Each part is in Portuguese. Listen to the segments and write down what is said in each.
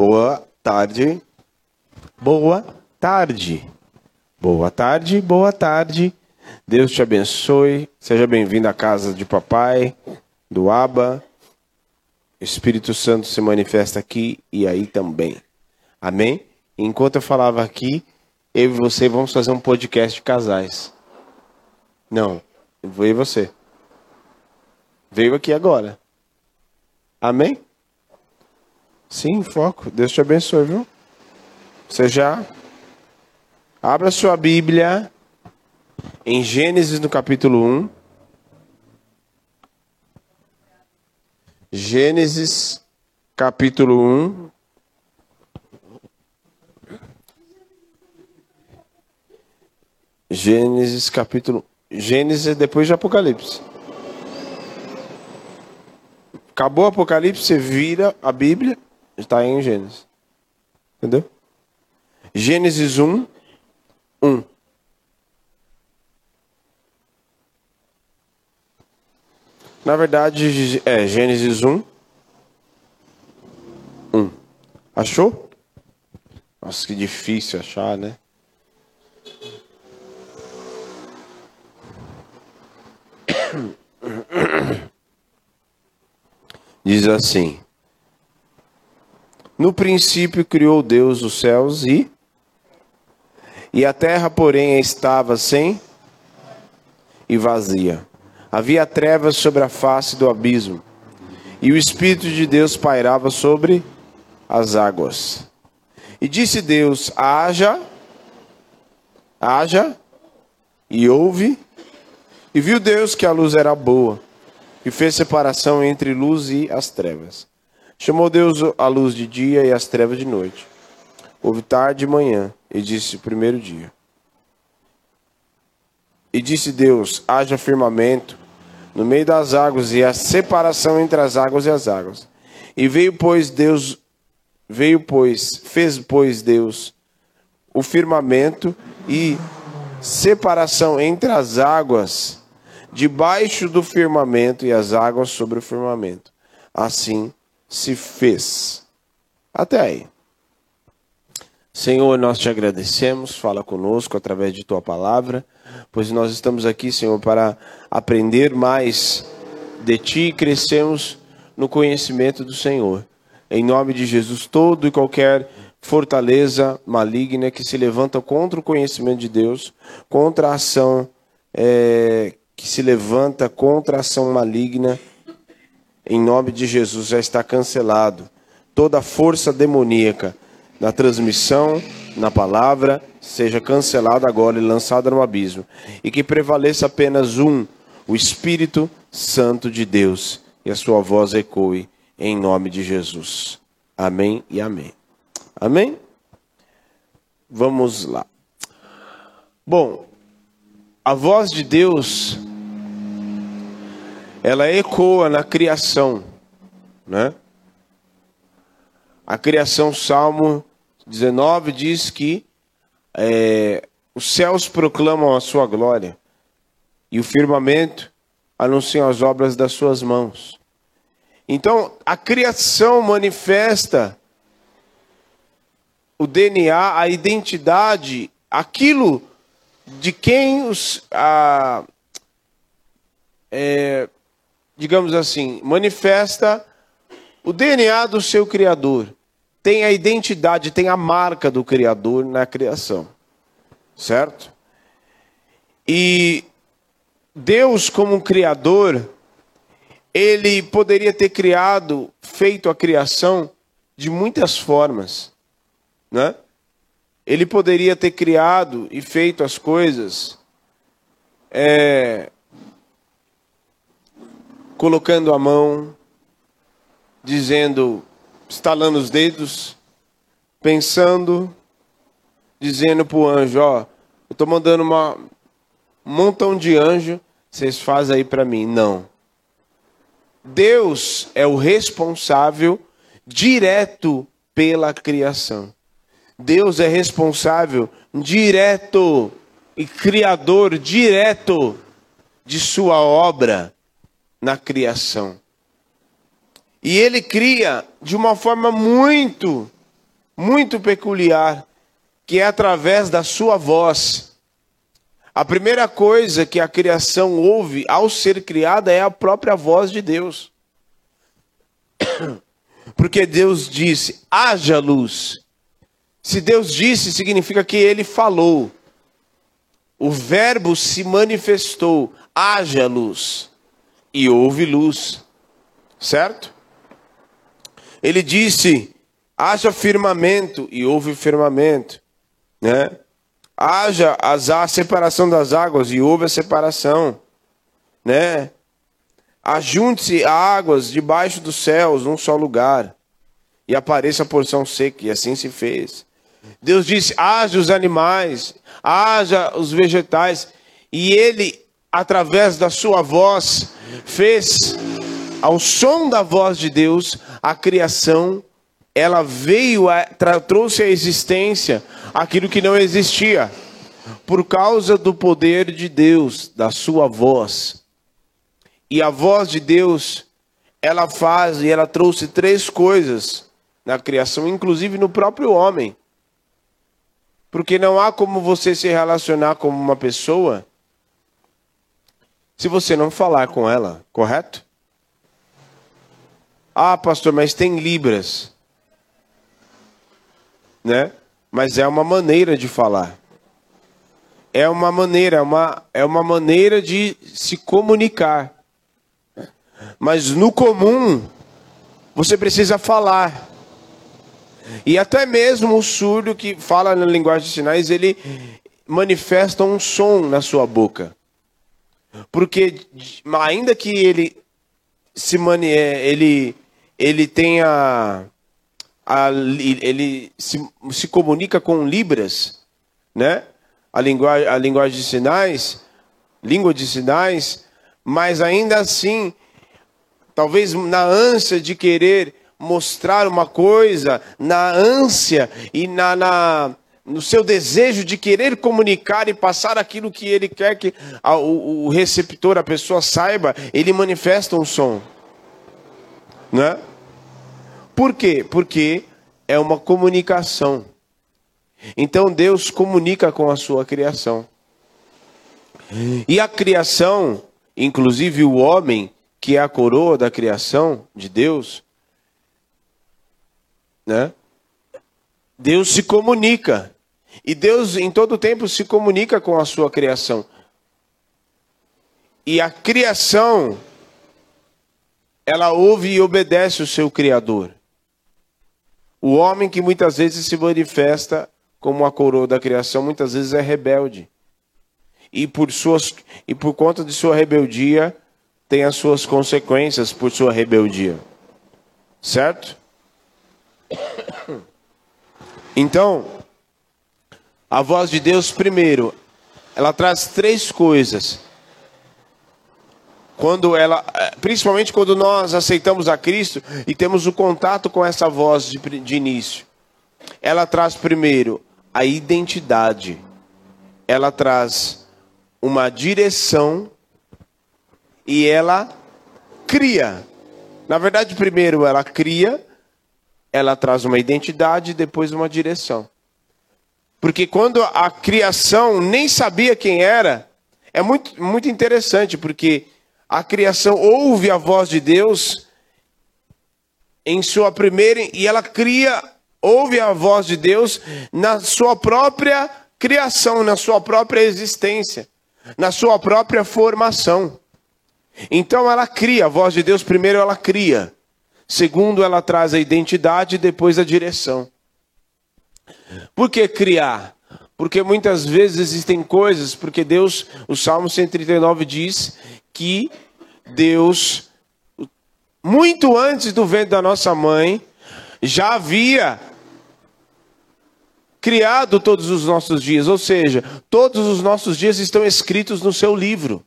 Boa tarde. Boa tarde. Boa tarde, boa tarde. Deus te abençoe. Seja bem-vindo à casa de papai, do Aba. Espírito Santo se manifesta aqui e aí também. Amém? Enquanto eu falava aqui, eu e você vamos fazer um podcast de casais. Não, eu e você. Veio aqui agora. Amém? Sim, foco. Deus te abençoe, viu? Você já abra sua Bíblia em Gênesis no capítulo 1. Gênesis capítulo 1. Gênesis capítulo Gênesis é depois de Apocalipse. Acabou o Apocalipse, você vira a Bíblia, está em Gênesis. Entendeu? Gênesis 1, 1. Na verdade, é Gênesis 1, 1. Achou? Nossa, que difícil achar, né? Diz assim: No princípio criou Deus os céus e e a terra, porém, estava sem e vazia. Havia trevas sobre a face do abismo, e o Espírito de Deus pairava sobre as águas. E disse Deus: haja, haja, e ouve, e viu Deus que a luz era boa, e fez separação entre luz e as trevas. Chamou Deus a luz de dia e as trevas de noite. Houve tarde e manhã, e disse o primeiro dia. E disse Deus: haja firmamento no meio das águas e a separação entre as águas e as águas. E veio pois Deus veio pois fez pois Deus o firmamento e separação entre as águas debaixo do firmamento e as águas sobre o firmamento. Assim se fez. Até aí. Senhor, nós te agradecemos, fala conosco através de tua palavra, pois nós estamos aqui, Senhor, para aprender mais de ti e crescermos no conhecimento do Senhor. Em nome de Jesus, todo e qualquer fortaleza maligna que se levanta contra o conhecimento de Deus, contra a ação é, que se levanta contra a ação maligna, em nome de Jesus já está cancelado. Toda força demoníaca na transmissão, na palavra, seja cancelada agora e lançada no abismo. E que prevaleça apenas um, o Espírito Santo de Deus, e a sua voz ecoe em nome de Jesus. Amém e amém. Amém? Vamos lá. Bom, a voz de Deus, ela ecoa na criação, né? A criação, Salmo 19 diz que é, os céus proclamam a sua glória e o firmamento anuncia as obras das suas mãos. Então, a criação manifesta o DNA, a identidade, aquilo de quem os, a, é, digamos assim, manifesta o DNA do seu Criador tem a identidade, tem a marca do Criador na criação. Certo? E Deus, como Criador, ele poderia ter criado, feito a criação de muitas formas. Né? Ele poderia ter criado e feito as coisas é, colocando a mão, dizendo estalando os dedos, pensando, dizendo para o anjo: Ó, eu estou mandando uma, um montão de anjo, vocês fazem aí para mim. Não. Deus é o responsável direto pela criação. Deus é responsável direto e criador direto de sua obra na criação. E ele cria de uma forma muito muito peculiar, que é através da sua voz. A primeira coisa que a criação ouve ao ser criada é a própria voz de Deus. Porque Deus disse: haja luz. Se Deus disse, significa que ele falou. O Verbo se manifestou, haja luz. E houve luz. Certo? Ele disse: haja firmamento, e houve firmamento. Né? Haja a separação das águas, e houve a separação. Né? Ajunte-se águas debaixo dos céus num só lugar, e apareça a porção seca, e assim se fez. Deus disse: haja os animais, haja os vegetais, e ele, através da sua voz, fez, ao som da voz de Deus, a criação, ela veio, a, trouxe à existência aquilo que não existia, por causa do poder de Deus, da sua voz. E a voz de Deus, ela faz e ela trouxe três coisas na criação, inclusive no próprio homem. Porque não há como você se relacionar com uma pessoa se você não falar com ela, correto? Ah, pastor, mas tem libras. Né? Mas é uma maneira de falar. É uma maneira, é uma, é uma maneira de se comunicar. Mas no comum, você precisa falar. E até mesmo o surdo que fala na linguagem de sinais, ele manifesta um som na sua boca. Porque ainda que ele se mani ele ele tenha a, ele se, se comunica com libras, né? A linguagem a linguagem de sinais, língua de sinais, mas ainda assim, talvez na ânsia de querer mostrar uma coisa, na ânsia e na, na, no seu desejo de querer comunicar e passar aquilo que ele quer que a, o, o, receptor, a pessoa saiba, ele manifesta um som. Né? Por quê? Porque é uma comunicação. Então Deus comunica com a sua criação. E a criação, inclusive o homem, que é a coroa da criação de Deus, né? Deus se comunica. E Deus em todo tempo se comunica com a sua criação. E a criação ela ouve e obedece o seu criador. O homem que muitas vezes se manifesta como a coroa da criação, muitas vezes é rebelde. E por suas e por conta de sua rebeldia, tem as suas consequências por sua rebeldia. Certo? Então, a voz de Deus, primeiro, ela traz três coisas. Quando ela, eh, principalmente quando nós aceitamos a Cristo e temos o contato com essa voz de, de início, ela traz primeiro a identidade, ela traz uma direção e ela cria. Na verdade, primeiro ela cria ela traz uma identidade e depois uma direção. Porque quando a criação nem sabia quem era, é muito, muito interessante, porque a criação ouve a voz de Deus em sua primeira, e ela cria, ouve a voz de Deus na sua própria criação, na sua própria existência, na sua própria formação. Então ela cria, a voz de Deus primeiro ela cria. Segundo, ela traz a identidade e depois a direção. Por que criar? Porque muitas vezes existem coisas, porque Deus, o Salmo 139 diz que Deus, muito antes do ventre da nossa mãe, já havia criado todos os nossos dias, ou seja, todos os nossos dias estão escritos no seu livro.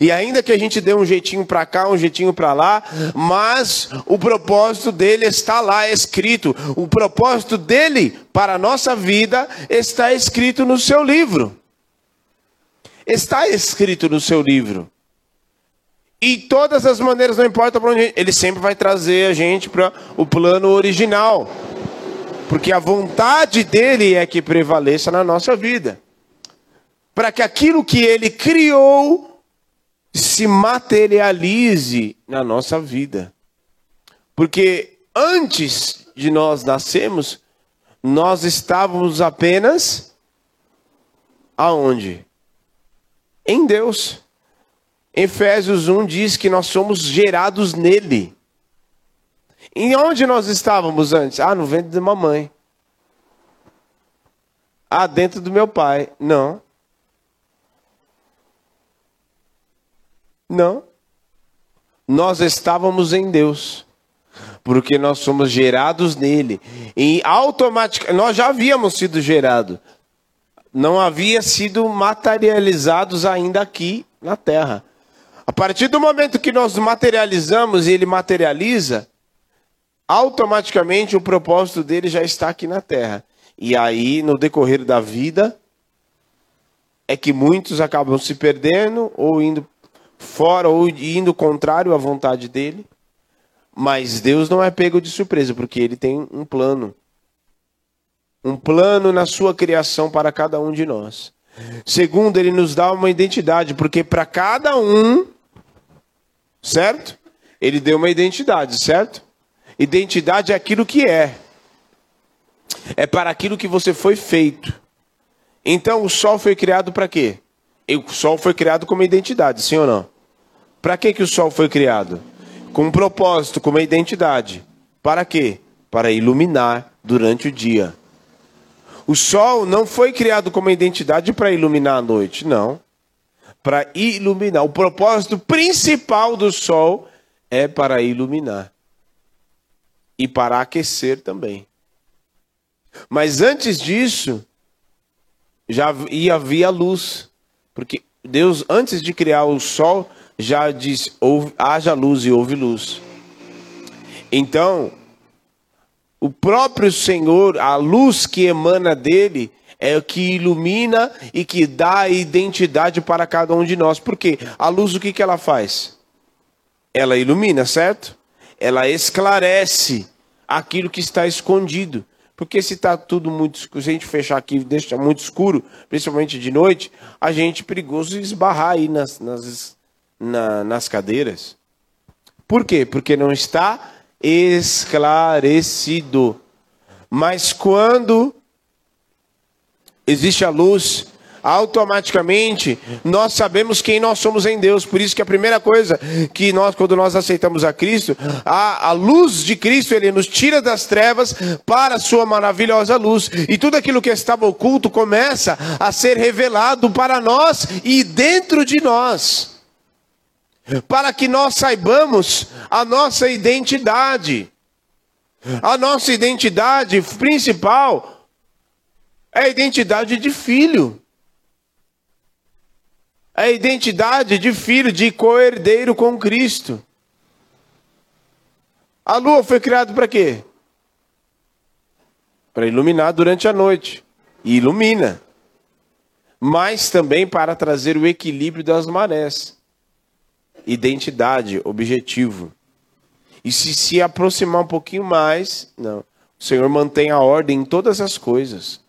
E ainda que a gente dê um jeitinho para cá, um jeitinho para lá, mas o propósito dele está lá escrito. O propósito dele para a nossa vida está escrito no seu livro. Está escrito no seu livro. E todas as maneiras, não importa para onde, ele sempre vai trazer a gente para o plano original. Porque a vontade dele é que prevaleça na nossa vida. Para que aquilo que ele criou se materialize na nossa vida. Porque antes de nós nascermos, nós estávamos apenas aonde? Em Deus. Efésios 1 diz que nós somos gerados nele. Em onde nós estávamos antes? Ah, no ventre de mamãe. Ah, dentro do meu pai. Não. Não. Nós estávamos em Deus. Porque nós somos gerados nele. E automaticamente, nós já havíamos sido gerados. Não havia sido materializados ainda aqui na terra. A partir do momento que nós materializamos e ele materializa, automaticamente o propósito dele já está aqui na terra. E aí, no decorrer da vida, é que muitos acabam se perdendo ou indo fora ou indo contrário à vontade dele. Mas Deus não é pego de surpresa, porque ele tem um plano. Um plano na sua criação para cada um de nós. Segundo, ele nos dá uma identidade, porque para cada um certo? Ele deu uma identidade, certo? Identidade é aquilo que é. É para aquilo que você foi feito. Então o sol foi criado para quê? O sol foi criado como identidade, sim ou não? Para que, que o sol foi criado? Com um propósito, com uma identidade. Para quê? Para iluminar durante o dia. O sol não foi criado como uma identidade para iluminar a noite, não para iluminar. O propósito principal do sol é para iluminar e para aquecer também. Mas antes disso, já havia luz, porque Deus, antes de criar o sol, já disse: haja luz e houve luz. Então, o próprio Senhor, a luz que emana dele, é o que ilumina e que dá identidade para cada um de nós. Por quê? A luz, o que, que ela faz? Ela ilumina, certo? Ela esclarece aquilo que está escondido. Porque se está tudo muito escuro, se a gente fechar aqui deixa muito escuro, principalmente de noite, a gente é perigoso esbarrar aí nas, nas, na, nas cadeiras. Por quê? Porque não está esclarecido. Mas quando existe a luz, automaticamente nós sabemos quem nós somos em Deus. Por isso que a primeira coisa que nós, quando nós aceitamos a Cristo, a, a luz de Cristo, ele nos tira das trevas para a sua maravilhosa luz. E tudo aquilo que estava oculto começa a ser revelado para nós e dentro de nós. Para que nós saibamos a nossa identidade. A nossa identidade principal é a identidade de filho. A identidade de filho, de co-herdeiro com Cristo. A lua foi criada para quê? Para iluminar durante a noite. E ilumina. Mas também para trazer o equilíbrio das marés. Identidade, objetivo. E se se aproximar um pouquinho mais, não. O Senhor mantém a ordem em todas as coisas.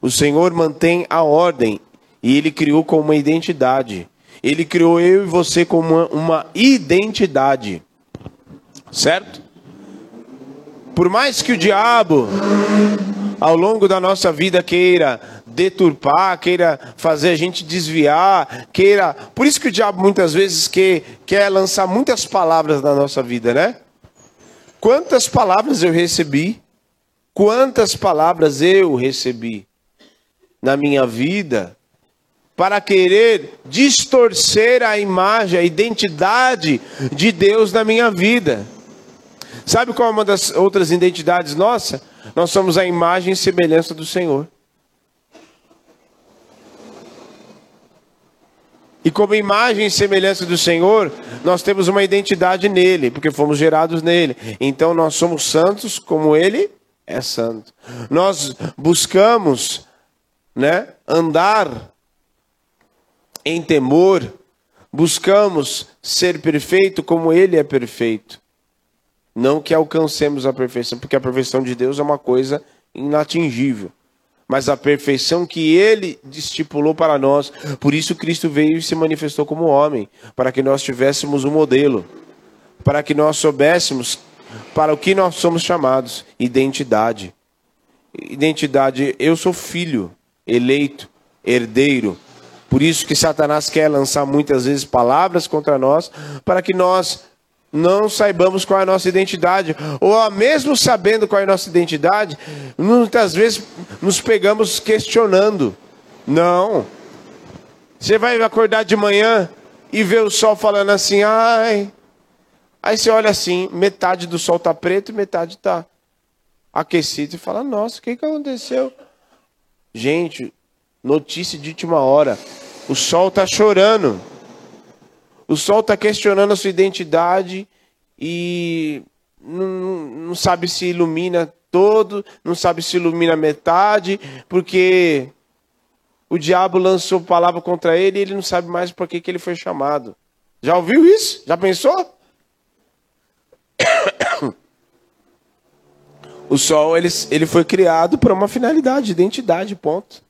O Senhor mantém a ordem e Ele criou com uma identidade. Ele criou eu e você com uma, uma identidade. Certo? Por mais que o diabo, ao longo da nossa vida, queira deturpar, queira fazer a gente desviar, queira. Por isso que o diabo muitas vezes quer, quer lançar muitas palavras na nossa vida, né? Quantas palavras eu recebi? Quantas palavras eu recebi? na minha vida para querer distorcer a imagem, a identidade de Deus na minha vida. Sabe qual é uma das outras identidades nossa? Nós somos a imagem e semelhança do Senhor. E como imagem e semelhança do Senhor, nós temos uma identidade nele, porque fomos gerados nele. Então nós somos santos como ele é santo. Nós buscamos né, andar em temor, buscamos ser perfeito como ele é perfeito. Não que alcancemos a perfeição, porque a perfeição de Deus é uma coisa inatingível, mas a perfeição que ele estipulou para nós. Por isso Cristo veio e se manifestou como homem, para que nós tivéssemos um modelo, para que nós soubéssemos para o que nós somos chamados, identidade. Identidade, eu sou filho, eleito, herdeiro. Por isso que Satanás quer lançar muitas vezes palavras contra nós, para que nós não saibamos qual é a nossa identidade, ou mesmo sabendo qual é a nossa identidade, muitas vezes nos pegamos questionando. Não. Você vai acordar de manhã e ver o sol falando assim: ai. Aí você olha assim, metade do sol está preto e metade está aquecido e fala: nossa, o que, que aconteceu? Gente, notícia de última hora: o sol está chorando. O sol está questionando a sua identidade e não, não sabe se ilumina todo, não sabe se ilumina metade, porque o diabo lançou palavra contra ele e ele não sabe mais por que, que ele foi chamado. Já ouviu isso? Já pensou? O sol ele, ele foi criado para uma finalidade, identidade, ponto.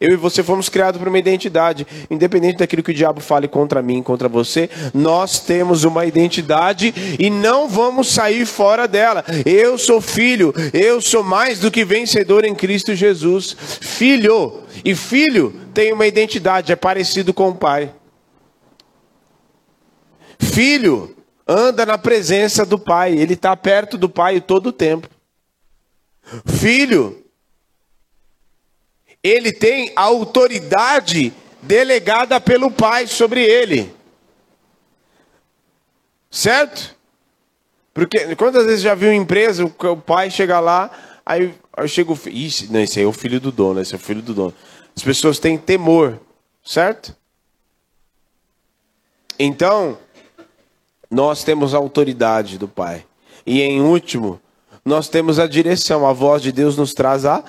Eu e você fomos criados para uma identidade. Independente daquilo que o diabo fale contra mim, contra você, nós temos uma identidade e não vamos sair fora dela. Eu sou filho, eu sou mais do que vencedor em Cristo Jesus. Filho, e filho tem uma identidade, é parecido com o pai. Filho anda na presença do pai, ele está perto do pai todo o tempo. Filho ele tem a autoridade delegada pelo pai sobre ele. Certo? Porque quantas vezes já viu empresa, o pai chega lá, aí, aí chega o filho. Ixi, não, esse aí é o filho do dono, esse é o filho do dono. As pessoas têm temor, certo? Então, nós temos a autoridade do Pai. E em último, nós temos a direção. A voz de Deus nos traz a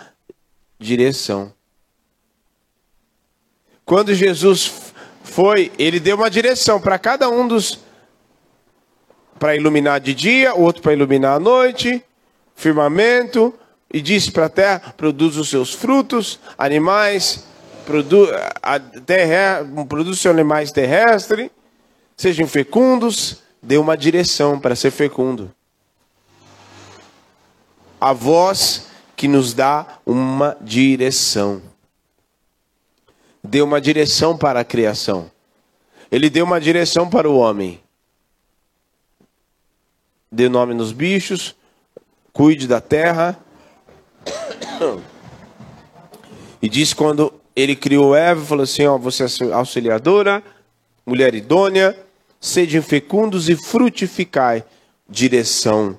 direção. Quando Jesus foi, ele deu uma direção para cada um dos para iluminar de dia, outro para iluminar à noite, firmamento, e disse para a terra: produz os seus frutos, animais, produ, a terra, produz seus animais terrestres, sejam fecundos. Deu uma direção para ser fecundo. A voz que nos dá uma direção deu uma direção para a criação. Ele deu uma direção para o homem. Dê nome nos bichos, cuide da terra. E disse quando ele criou Eva, falou assim: ó, você é auxiliadora, mulher idônea, sede fecundos e frutificai. Direção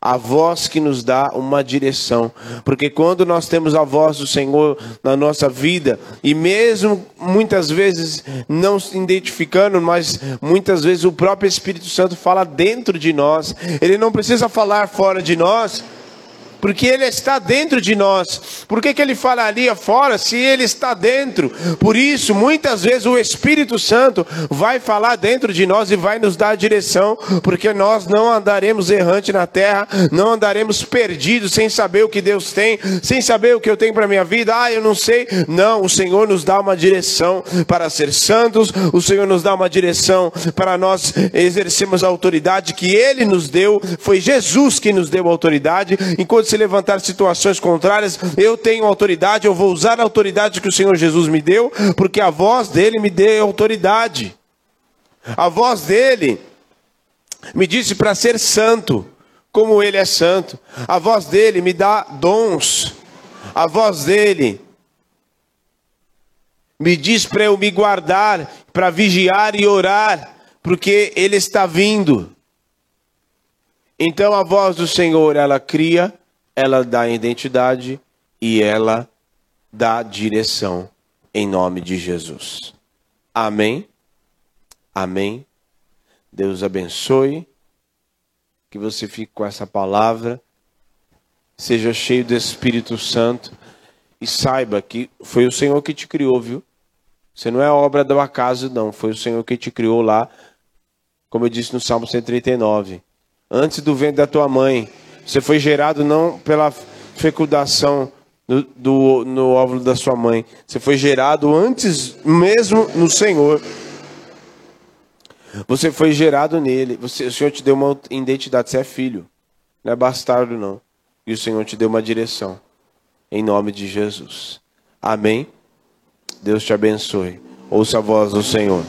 a voz que nos dá uma direção. Porque quando nós temos a voz do Senhor na nossa vida, e mesmo muitas vezes não se identificando, mas muitas vezes o próprio Espírito Santo fala dentro de nós, ele não precisa falar fora de nós porque Ele está dentro de nós. Por que, que Ele falaria fora se Ele está dentro? Por isso, muitas vezes o Espírito Santo vai falar dentro de nós e vai nos dar a direção, porque nós não andaremos errante na terra, não andaremos perdidos sem saber o que Deus tem, sem saber o que eu tenho para minha vida. Ah, eu não sei. Não, o Senhor nos dá uma direção para ser santos, o Senhor nos dá uma direção para nós exercermos a autoridade que Ele nos deu. Foi Jesus que nos deu a autoridade, enquanto se levantar situações contrárias, eu tenho autoridade, eu vou usar a autoridade que o Senhor Jesus me deu, porque a voz dele me deu autoridade. A voz dele me disse para ser santo, como ele é santo. A voz dele me dá dons. A voz dele me diz para eu me guardar, para vigiar e orar, porque ele está vindo. Então a voz do Senhor, ela cria ela dá identidade e ela dá direção em nome de Jesus. Amém. Amém. Deus abençoe. Que você fique com essa palavra. Seja cheio do Espírito Santo e saiba que foi o Senhor que te criou, viu? Você não é obra do acaso, não. Foi o Senhor que te criou lá, como eu disse no Salmo 139. Antes do vento da tua mãe, Você foi gerado não pela fecundação do, do, no óvulo da sua mãe. Você foi gerado antes mesmo no Senhor. Você foi gerado nele. Você, o Senhor te deu uma identidade. Você é filho. Não é bastardo, não. E o Senhor te deu uma direção. Em nome de Jesus. Amém. Deus te abençoe. Ouça a voz do Senhor.